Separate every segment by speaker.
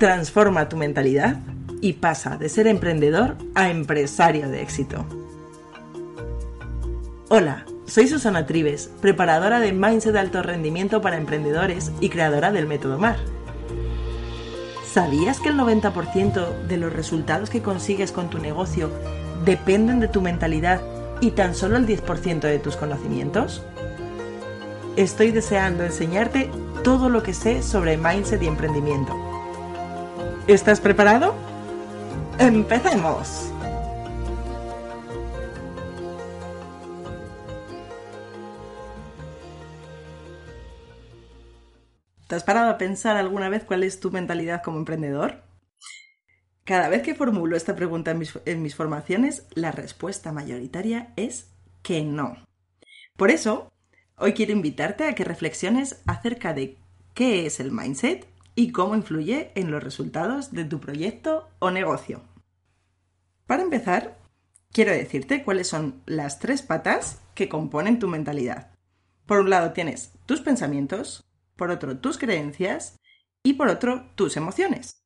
Speaker 1: Transforma tu mentalidad y pasa de ser emprendedor a empresario de éxito. Hola, soy Susana Trives, preparadora de Mindset de Alto Rendimiento para Emprendedores y creadora del método MAR. ¿Sabías que el 90% de los resultados que consigues con tu negocio dependen de tu mentalidad y tan solo el 10% de tus conocimientos? Estoy deseando enseñarte todo lo que sé sobre mindset y emprendimiento. ¿Estás preparado? ¡Empecemos! ¿Te has parado a pensar alguna vez cuál es tu mentalidad como emprendedor? Cada vez que formulo esta pregunta en mis, en mis, formaciones, la respuesta mayoritaria es que no. Por eso, hoy quiero invitarte a que reflexiones acerca de qué es el mindset y cómo influye en los resultados de tu proyecto o negocio. Para empezar, quiero decirte cuáles son las tres patas que componen tu mentalidad. Por un lado tienes tus pensamientos, por otro tus creencias y por otro tus emociones.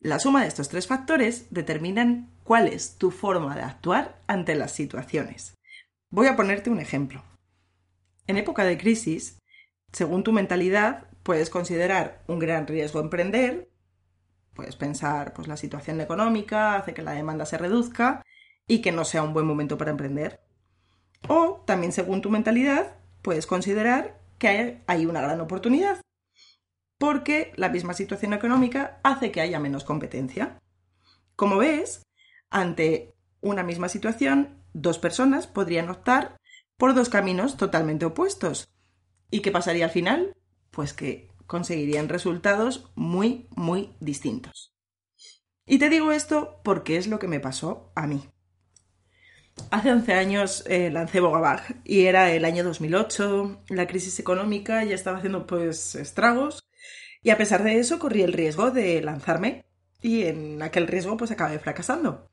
Speaker 1: La suma de estos tres factores determinan cuál es tu forma de actuar ante las situaciones. Voy a ponerte un ejemplo. En época de crisis, según tu mentalidad, puedes considerar un gran riesgo emprender, puedes pensar, pues la situación económica hace que la demanda se reduzca y que no sea un buen momento para emprender. O también según tu mentalidad, puedes considerar que hay una gran oportunidad, porque la misma situación económica hace que haya menos competencia. Como ves, ante una misma situación, dos personas podrían optar por dos caminos totalmente opuestos. ¿Y qué pasaría al final? Pues que conseguirían resultados muy, muy distintos. Y te digo esto porque es lo que me pasó a mí. Hace 11 años eh, lancé Bogabag y era el año 2008, la crisis económica ya estaba haciendo pues estragos y a pesar de eso corrí el riesgo de lanzarme y en aquel riesgo pues acabé fracasando.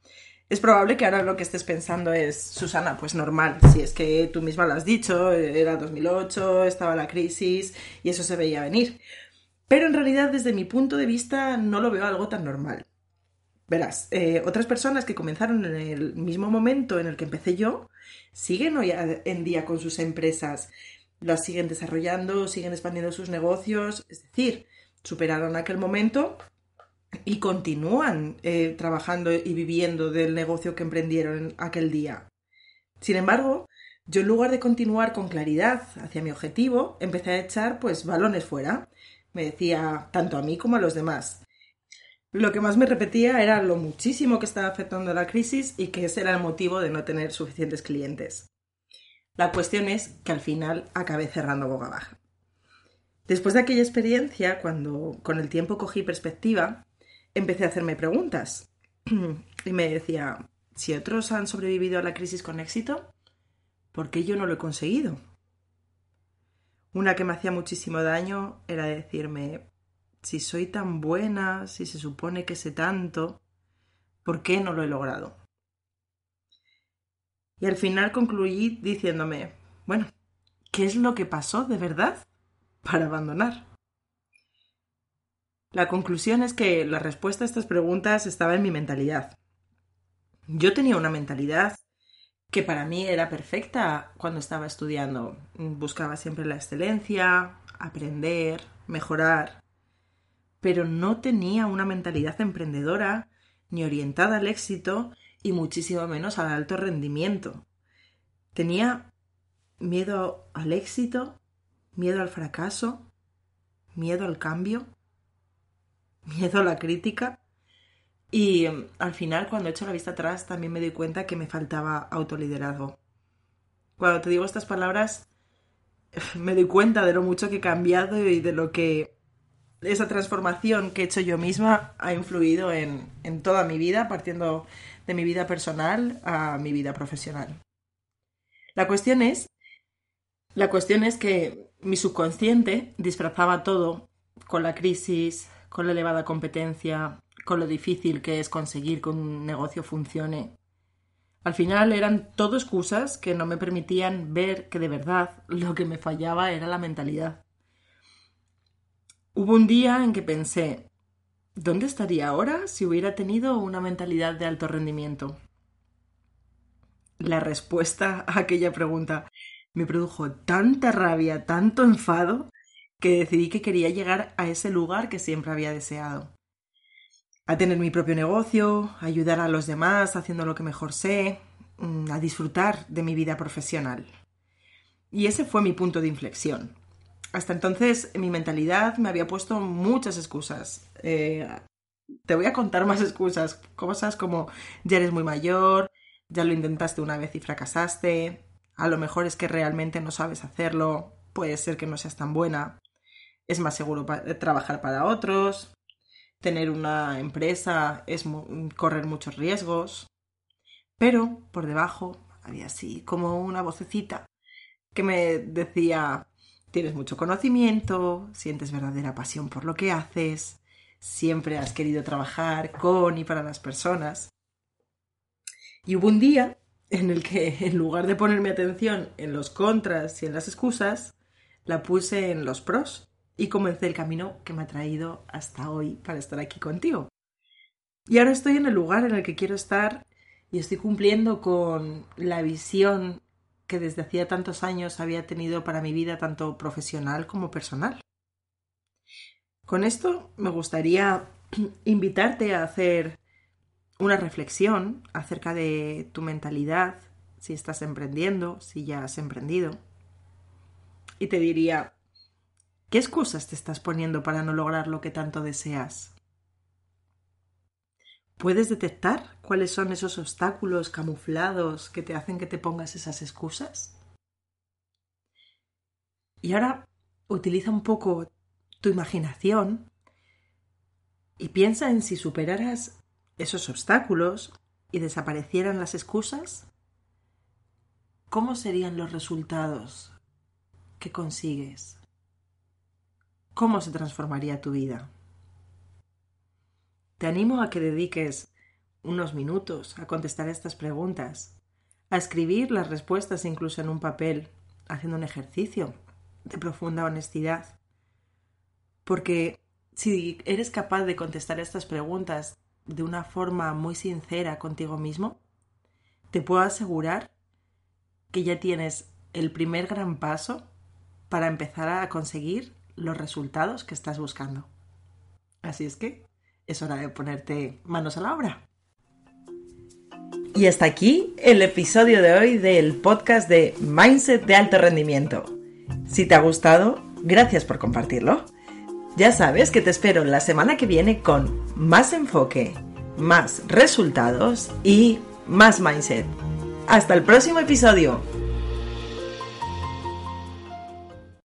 Speaker 1: Es probable que ahora lo que estés pensando es, Susana, pues normal, si es que tú misma lo has dicho, era 2008, estaba la crisis y eso se veía venir. Pero en realidad desde mi punto de vista no lo veo algo tan normal. Verás, eh, otras personas que comenzaron en el mismo momento en el que empecé yo, siguen hoy en día con sus empresas, las siguen desarrollando, siguen expandiendo sus negocios, es decir, superaron aquel momento y continúan eh, trabajando y viviendo del negocio que emprendieron aquel día. Sin embargo, yo en lugar de continuar con claridad hacia mi objetivo, empecé a echar pues balones fuera. Me decía tanto a mí como a los demás. Lo que más me repetía era lo muchísimo que estaba afectando la crisis y que ese era el motivo de no tener suficientes clientes. La cuestión es que al final acabé cerrando boca baja. Después de aquella experiencia, cuando con el tiempo cogí perspectiva, empecé a hacerme preguntas y me decía, si otros han sobrevivido a la crisis con éxito, ¿por qué yo no lo he conseguido? Una que me hacía muchísimo daño era decirme, si soy tan buena, si se supone que sé tanto, ¿por qué no lo he logrado? Y al final concluí diciéndome, bueno, ¿qué es lo que pasó de verdad para abandonar? La conclusión es que la respuesta a estas preguntas estaba en mi mentalidad. Yo tenía una mentalidad que para mí era perfecta cuando estaba estudiando. Buscaba siempre la excelencia, aprender, mejorar, pero no tenía una mentalidad emprendedora ni orientada al éxito y muchísimo menos al alto rendimiento. Tenía miedo al éxito, miedo al fracaso, miedo al cambio miedo a la crítica. Y em, al final, cuando echo la vista atrás, también me doy cuenta que me faltaba autoliderazgo. Cuando te digo estas palabras, me doy cuenta de lo mucho que he cambiado y de lo que esa transformación que he hecho yo misma ha influido en, en toda mi vida, partiendo de mi vida personal a mi vida profesional. La cuestión es, la cuestión es que mi subconsciente disfrazaba todo con la crisis, con la elevada competencia, con lo difícil que es conseguir que un negocio funcione. Al final eran todo excusas que no me permitían ver que de verdad lo que me fallaba era la mentalidad. Hubo un día en que pensé, ¿dónde estaría ahora si hubiera tenido una mentalidad de alto rendimiento? La respuesta a aquella pregunta me produjo tanta rabia, tanto enfado, que decidí que quería llegar a ese lugar que siempre había deseado. A tener mi propio negocio, a ayudar a los demás haciendo lo que mejor sé, mm, a disfrutar de mi vida profesional. Y ese fue mi punto de inflexión. Hasta entonces mi mentalidad me había puesto muchas excusas. Eh, te voy a contar más excusas. Cosas como ya eres muy mayor, ya lo intentaste una vez y fracasaste, a lo mejor es que realmente no sabes hacerlo, puede ser que no seas tan buena, es más seguro trabajar para otros, tener una empresa es correr muchos riesgos. Pero por debajo había así como una vocecita que me decía tienes mucho conocimiento, sientes verdadera pasión por lo que haces, siempre has querido trabajar con y para las personas. Y hubo un día en el que en lugar de ponerme atención en los contras y en las excusas, la puse en los pros y comencé el camino que me ha traído hasta hoy para estar aquí contigo. Y ahora estoy en el lugar en el que quiero estar y estoy cumpliendo con la visión que desde hacía tantos años había tenido para mi vida tanto profesional como personal. Con esto me gustaría invitarte a hacer una reflexión acerca de tu mentalidad, si estás emprendiendo, si ya has emprendido. Y te diría, ¿qué excusas te estás poniendo para no lograr lo que tanto deseas? ¿Puedes detectar cuáles son esos obstáculos camuflados que te hacen que te pongas esas excusas? Y ahora utiliza un poco tu imaginación y piensa en si superaras esos obstáculos y desaparecieran las excusas, ¿cómo serían los resultados que consigues? ¿Cómo se transformaría tu vida? Te animo a que dediques unos minutos a contestar estas preguntas, a escribir las respuestas incluso en un papel, haciendo un ejercicio de profunda honestidad. Porque si eres capaz de contestar estas preguntas de una forma muy sincera contigo mismo, te puedo asegurar que ya tienes el primer gran paso para empezar a conseguir los resultados que estás buscando. Así es que es hora de ponerte manos a la obra. Y hasta aquí el episodio de hoy del podcast de Mindset de alto rendimiento. Si te ha gustado, gracias por compartirlo. Ya sabes que te espero la semana que viene con más enfoque, más resultados y más mindset. Hasta el próximo episodio.